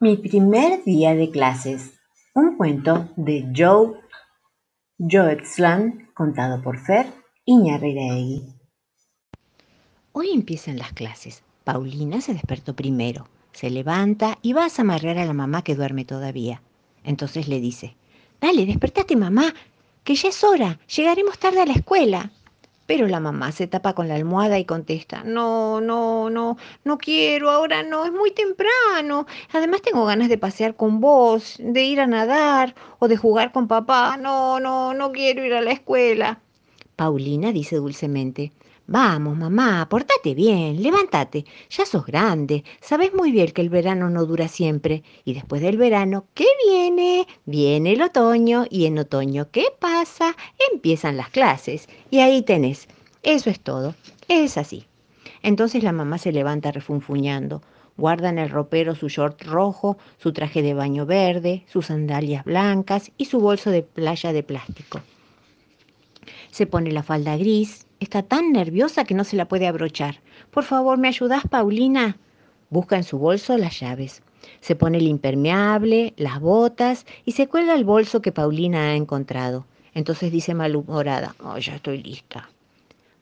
Mi primer día de clases. Un cuento de Joe Joetzland, contado por Fer Iñarreiraegui. Hoy empiezan las clases. Paulina se despertó primero, se levanta y va a zamarrear a la mamá que duerme todavía. Entonces le dice, Dale, despertate mamá, que ya es hora, llegaremos tarde a la escuela. Pero la mamá se tapa con la almohada y contesta, no, no, no, no quiero, ahora no, es muy temprano. Además tengo ganas de pasear con vos, de ir a nadar o de jugar con papá. No, no, no quiero ir a la escuela. Paulina dice dulcemente, Vamos, mamá, portate bien, levántate, ya sos grande, sabes muy bien que el verano no dura siempre, y después del verano, ¿qué viene? Viene el otoño, y en otoño, ¿qué pasa? Empiezan las clases, y ahí tenés, eso es todo, es así. Entonces la mamá se levanta refunfuñando, guarda en el ropero su short rojo, su traje de baño verde, sus sandalias blancas y su bolso de playa de plástico. Se pone la falda gris, Está tan nerviosa que no se la puede abrochar. Por favor, ¿me ayudas, Paulina? Busca en su bolso las llaves. Se pone el impermeable, las botas y se cuelga el bolso que Paulina ha encontrado. Entonces dice malhumorada, oh, ya estoy lista.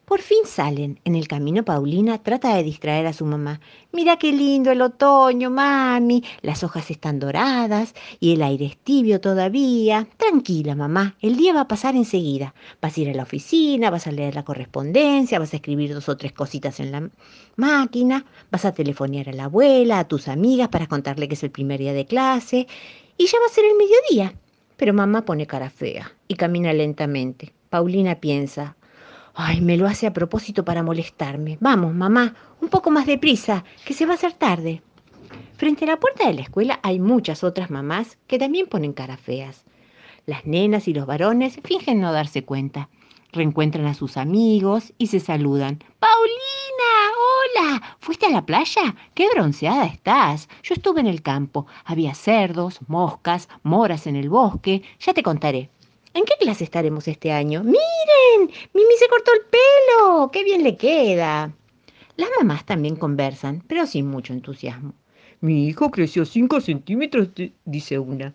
Por fin salen. En el camino Paulina trata de distraer a su mamá. Mira qué lindo el otoño, mami. Las hojas están doradas y el aire es tibio todavía. Tranquila, mamá. El día va a pasar enseguida. Vas a ir a la oficina, vas a leer la correspondencia, vas a escribir dos o tres cositas en la máquina, vas a telefonear a la abuela, a tus amigas para contarle que es el primer día de clase y ya va a ser el mediodía. Pero mamá pone cara fea y camina lentamente. Paulina piensa, Ay, me lo hace a propósito para molestarme. Vamos, mamá, un poco más deprisa, que se va a hacer tarde. Frente a la puerta de la escuela hay muchas otras mamás que también ponen caras feas. Las nenas y los varones fingen no darse cuenta. Reencuentran a sus amigos y se saludan. Paulina, hola, ¿fuiste a la playa? Qué bronceada estás. Yo estuve en el campo. Había cerdos, moscas, moras en el bosque. Ya te contaré. ¿En qué clase estaremos este año? ¡Miren! ¡Mimi se cortó el pelo! ¡Qué bien le queda! Las mamás también conversan, pero sin mucho entusiasmo. Mi hijo creció cinco centímetros, dice una.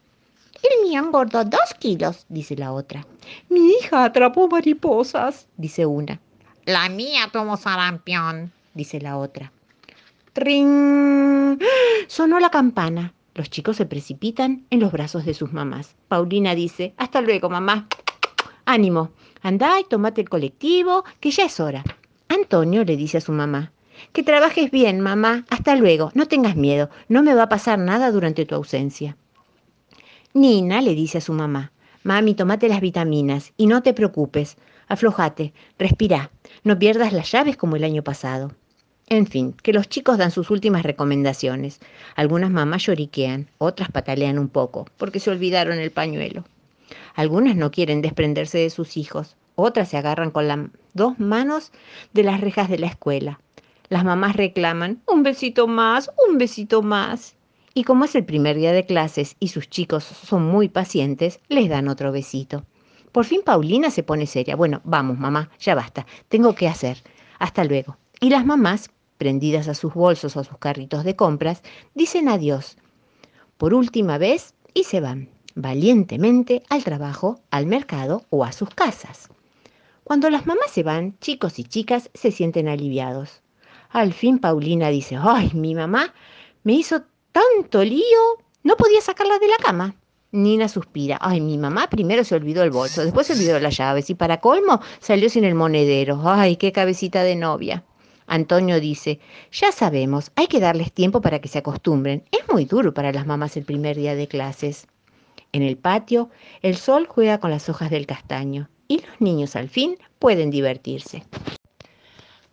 El mío engordó dos kilos, dice la otra. Mi hija atrapó mariposas, dice una. La mía tomó sarampión, dice la otra. ¡Tring! Sonó la campana. Los chicos se precipitan en los brazos de sus mamás. Paulina dice, hasta luego, mamá. Ánimo, andá y tomate el colectivo, que ya es hora. Antonio le dice a su mamá, que trabajes bien, mamá. Hasta luego, no tengas miedo, no me va a pasar nada durante tu ausencia. Nina le dice a su mamá, mami, tomate las vitaminas y no te preocupes, aflojate, respira, no pierdas las llaves como el año pasado. En fin, que los chicos dan sus últimas recomendaciones. Algunas mamás lloriquean, otras patalean un poco, porque se olvidaron el pañuelo. Algunas no quieren desprenderse de sus hijos, otras se agarran con las dos manos de las rejas de la escuela. Las mamás reclaman, un besito más, un besito más. Y como es el primer día de clases y sus chicos son muy pacientes, les dan otro besito. Por fin Paulina se pone seria. Bueno, vamos, mamá, ya basta. Tengo que hacer. Hasta luego. Y las mamás prendidas a sus bolsos o a sus carritos de compras, dicen adiós por última vez y se van valientemente al trabajo, al mercado o a sus casas. Cuando las mamás se van, chicos y chicas se sienten aliviados. Al fin Paulina dice, ay, mi mamá me hizo tanto lío, no podía sacarla de la cama. Nina suspira, ay, mi mamá primero se olvidó el bolso, después se olvidó las llaves y para colmo salió sin el monedero. Ay, qué cabecita de novia. Antonio dice, ya sabemos, hay que darles tiempo para que se acostumbren. Es muy duro para las mamás el primer día de clases. En el patio, el sol juega con las hojas del castaño y los niños al fin pueden divertirse.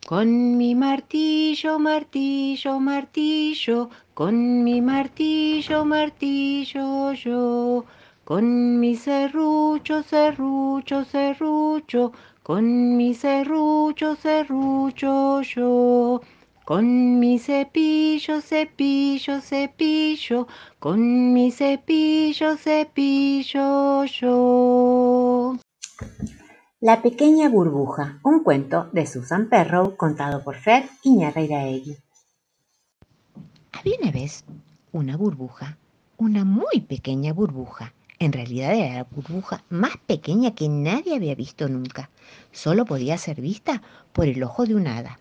Con mi martillo, martillo, martillo, con mi martillo, martillo yo, con mi serrucho, serrucho, serrucho, con mi serrucho, serrucho yo, con mi cepillo, cepillo, cepillo, con mi cepillo, cepillo yo. La pequeña burbuja, un cuento de Susan Perrow contado por Fred Iñarreiraegui. Había una vez una burbuja, una muy pequeña burbuja. En realidad era la burbuja más pequeña que nadie había visto nunca. Solo podía ser vista por el ojo de un hada.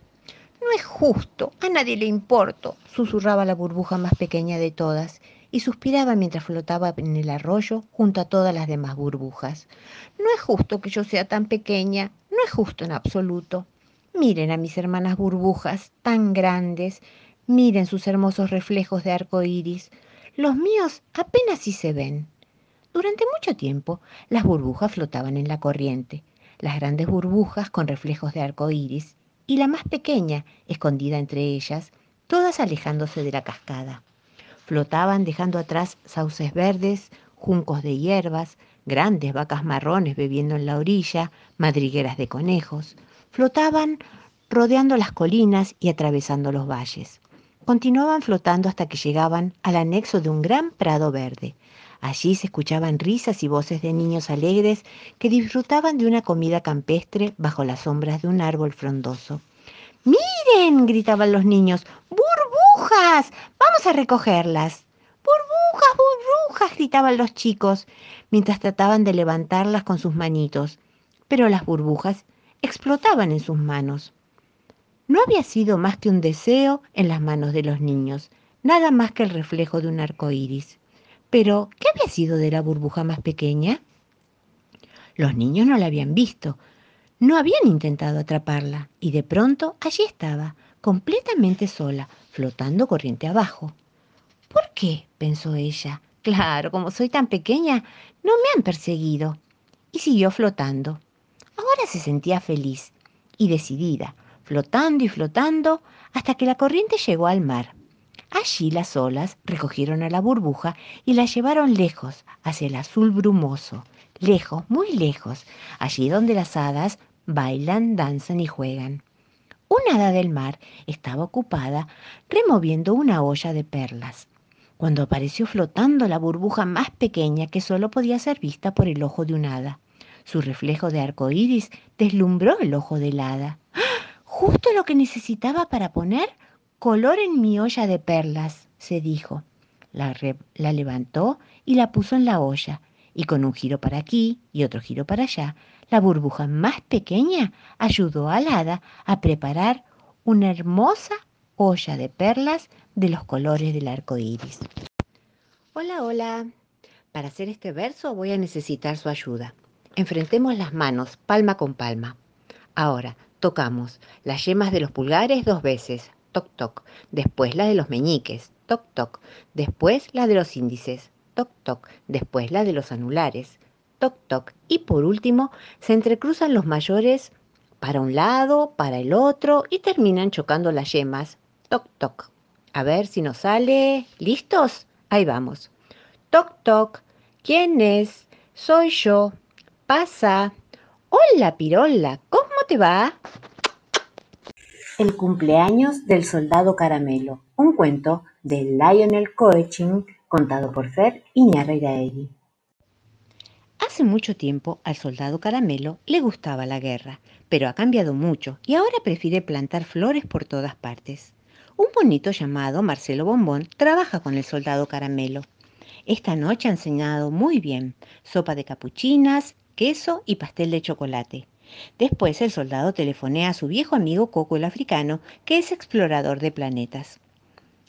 No es justo, a nadie le importo, susurraba la burbuja más pequeña de todas y suspiraba mientras flotaba en el arroyo junto a todas las demás burbujas. No es justo que yo sea tan pequeña, no es justo en absoluto. Miren a mis hermanas burbujas, tan grandes, miren sus hermosos reflejos de arco iris. Los míos apenas si se ven. Durante mucho tiempo, las burbujas flotaban en la corriente, las grandes burbujas con reflejos de arco iris y la más pequeña, escondida entre ellas, todas alejándose de la cascada. Flotaban dejando atrás sauces verdes, juncos de hierbas, grandes vacas marrones bebiendo en la orilla, madrigueras de conejos. Flotaban rodeando las colinas y atravesando los valles. Continuaban flotando hasta que llegaban al anexo de un gran prado verde. Allí se escuchaban risas y voces de niños alegres que disfrutaban de una comida campestre bajo las sombras de un árbol frondoso. ¡Miren! gritaban los niños. ¡Burbujas! Vamos a recogerlas. ¡Burbujas, burbujas! gritaban los chicos, mientras trataban de levantarlas con sus manitos. Pero las burbujas explotaban en sus manos. No había sido más que un deseo en las manos de los niños, nada más que el reflejo de un arco iris. Pero, ¿qué había sido de la burbuja más pequeña? Los niños no la habían visto, no habían intentado atraparla, y de pronto allí estaba, completamente sola, flotando corriente abajo. ¿Por qué? pensó ella. Claro, como soy tan pequeña, no me han perseguido. Y siguió flotando. Ahora se sentía feliz y decidida, flotando y flotando hasta que la corriente llegó al mar. Allí las olas recogieron a la burbuja y la llevaron lejos, hacia el azul brumoso, lejos, muy lejos, allí donde las hadas bailan, danzan y juegan. Una hada del mar estaba ocupada removiendo una olla de perlas, cuando apareció flotando la burbuja más pequeña que solo podía ser vista por el ojo de un hada. Su reflejo de arco iris deslumbró el ojo del hada. ¡Ah! Justo lo que necesitaba para poner color en mi olla de perlas, se dijo. La, levantó y la puso en la olla, y con un giro para aquí y otro giro para allá, la burbuja más pequeña ayudó al hada a preparar una hermosa olla de perlas de los colores del arco iris. Hola, hola. Para hacer este verso voy a necesitar su ayuda. Enfrentemos las manos, palma con palma. Ahora, tocamos las yemas de los pulgares dos veces, toc toc, después la de los meñiques, toc toc, después la de los índices, toc toc, después la de los anulares, toc toc, y por último se entrecruzan los mayores para un lado, para el otro y terminan chocando las yemas, toc toc. A ver si nos sale. ¿Listos? Ahí vamos. Toc toc. ¿Quién es? Soy yo. Pasa. Hola, Pirola. ¿Cómo te va? El cumpleaños del soldado caramelo, un cuento de Lionel Coechin contado por Fer Iñárritu. Hace mucho tiempo al soldado caramelo le gustaba la guerra, pero ha cambiado mucho y ahora prefiere plantar flores por todas partes. Un bonito llamado Marcelo Bombón trabaja con el soldado caramelo. Esta noche han cenado muy bien, sopa de capuchinas, queso y pastel de chocolate. Después el soldado telefonea a su viejo amigo Coco el africano, que es explorador de planetas.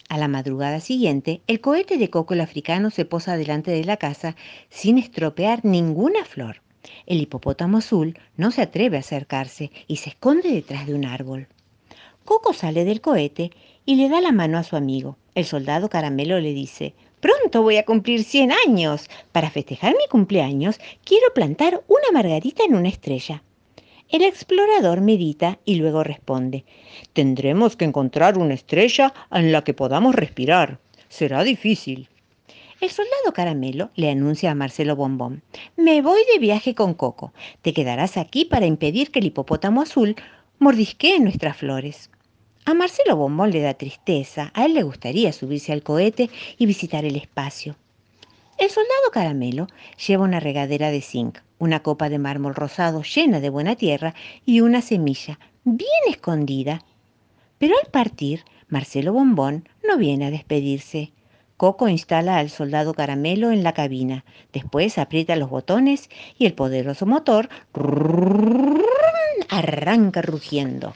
A la madrugada siguiente, el cohete de Coco el africano se posa delante de la casa sin estropear ninguna flor. El hipopótamo azul no se atreve a acercarse y se esconde detrás de un árbol. Coco sale del cohete y le da la mano a su amigo. El soldado caramelo le dice, Pronto voy a cumplir 100 años. Para festejar mi cumpleaños, quiero plantar una margarita en una estrella. El explorador medita y luego responde, tendremos que encontrar una estrella en la que podamos respirar. Será difícil. El soldado caramelo le anuncia a Marcelo Bombón, me voy de viaje con Coco. Te quedarás aquí para impedir que el hipopótamo azul mordisquee nuestras flores. A Marcelo Bombón le da tristeza, a él le gustaría subirse al cohete y visitar el espacio. El soldado caramelo lleva una regadera de zinc, una copa de mármol rosado llena de buena tierra y una semilla bien escondida. Pero al partir, Marcelo Bombón no viene a despedirse. Coco instala al soldado caramelo en la cabina, después aprieta los botones y el poderoso motor arranca rugiendo.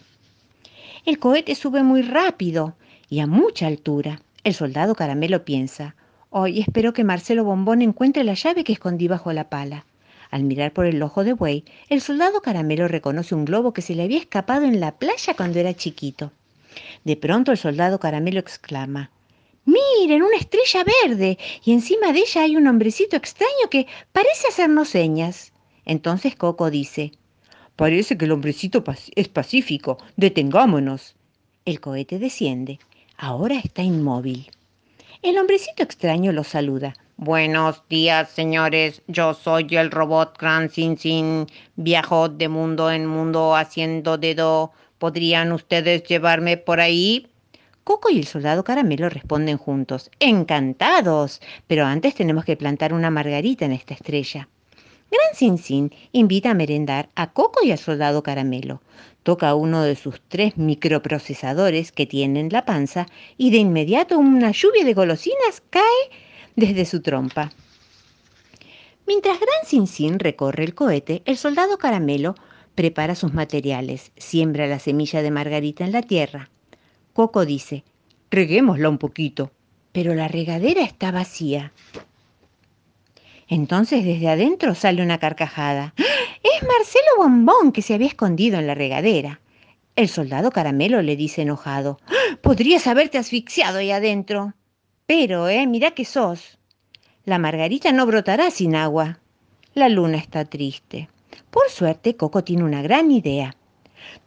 El cohete sube muy rápido y a mucha altura. El soldado caramelo piensa, hoy espero que Marcelo Bombón encuentre la llave que escondí bajo la pala. Al mirar por el ojo de buey, el soldado caramelo reconoce un globo que se le había escapado en la playa cuando era chiquito. De pronto el soldado caramelo exclama, Miren, una estrella verde, y encima de ella hay un hombrecito extraño que parece hacernos señas. Entonces Coco dice, Parece que el hombrecito es pacífico. Detengámonos. El cohete desciende. Ahora está inmóvil. El hombrecito extraño lo saluda. Buenos días, señores. Yo soy el robot Gran Sin Sin. Viajo de mundo en mundo haciendo dedo. ¿Podrían ustedes llevarme por ahí? Coco y el soldado caramelo responden juntos. Encantados. Pero antes tenemos que plantar una margarita en esta estrella. Gran Sin Sin invita a merendar a Coco y al soldado caramelo. Toca uno de sus tres microprocesadores que tiene en la panza y de inmediato una lluvia de golosinas cae desde su trompa. Mientras Gran Sin Sin recorre el cohete, el soldado caramelo prepara sus materiales, siembra la semilla de margarita en la tierra. Coco dice, reguémosla un poquito. Pero la regadera está vacía. Entonces desde adentro sale una carcajada. Es Marcelo Bombón que se había escondido en la regadera. El soldado caramelo le dice enojado. Podrías haberte asfixiado ahí adentro. Pero, eh, mira que sos. La margarita no brotará sin agua. La luna está triste. Por suerte, Coco tiene una gran idea.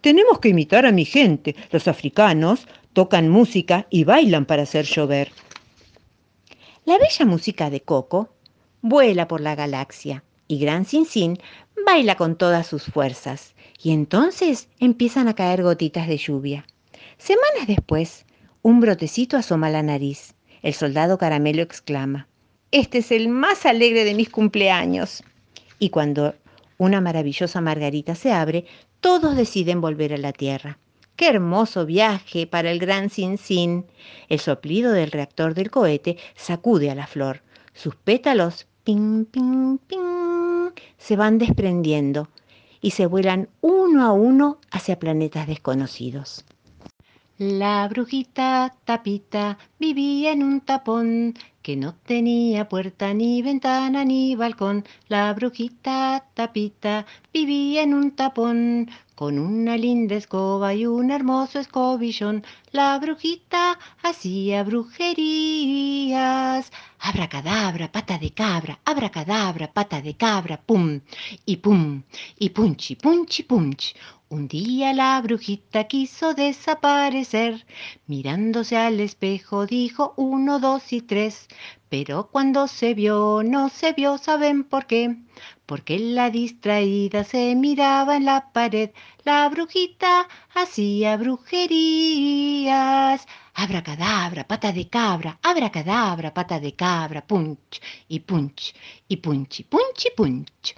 Tenemos que imitar a mi gente. Los africanos tocan música y bailan para hacer llover. La bella música de Coco vuela por la galaxia y Gran Sin Sin baila con todas sus fuerzas. Y entonces empiezan a caer gotitas de lluvia. Semanas después, un brotecito asoma la nariz. El soldado caramelo exclama, Este es el más alegre de mis cumpleaños. Y cuando una maravillosa margarita se abre, todos deciden volver a la Tierra. ¡Qué hermoso viaje para el gran Sin! El soplido del reactor del cohete sacude a la flor. Sus pétalos, ping, ping, ping, se van desprendiendo y se vuelan uno a uno hacia planetas desconocidos. La brujita tapita vivía en un tapón que no tenía puerta ni ventana ni balcón. La brujita tapita vivía en un tapón con una linda escoba y un hermoso escobillón. La brujita hacía brujerías. Abracadabra, pata de cabra, abracadabra, pata de cabra, pum, y pum, y punchi, punchi, punch. Un día la brujita quiso desaparecer. Mirándose al espejo dijo uno, dos y tres. Pero cuando se vio, no se vio, ¿saben por qué? Porque la distraída se miraba en la pared. La brujita hacía brujerías. Abracadabra, pata de cabra, abracadabra, pata de cabra, punch y punch y punch y punch y punch.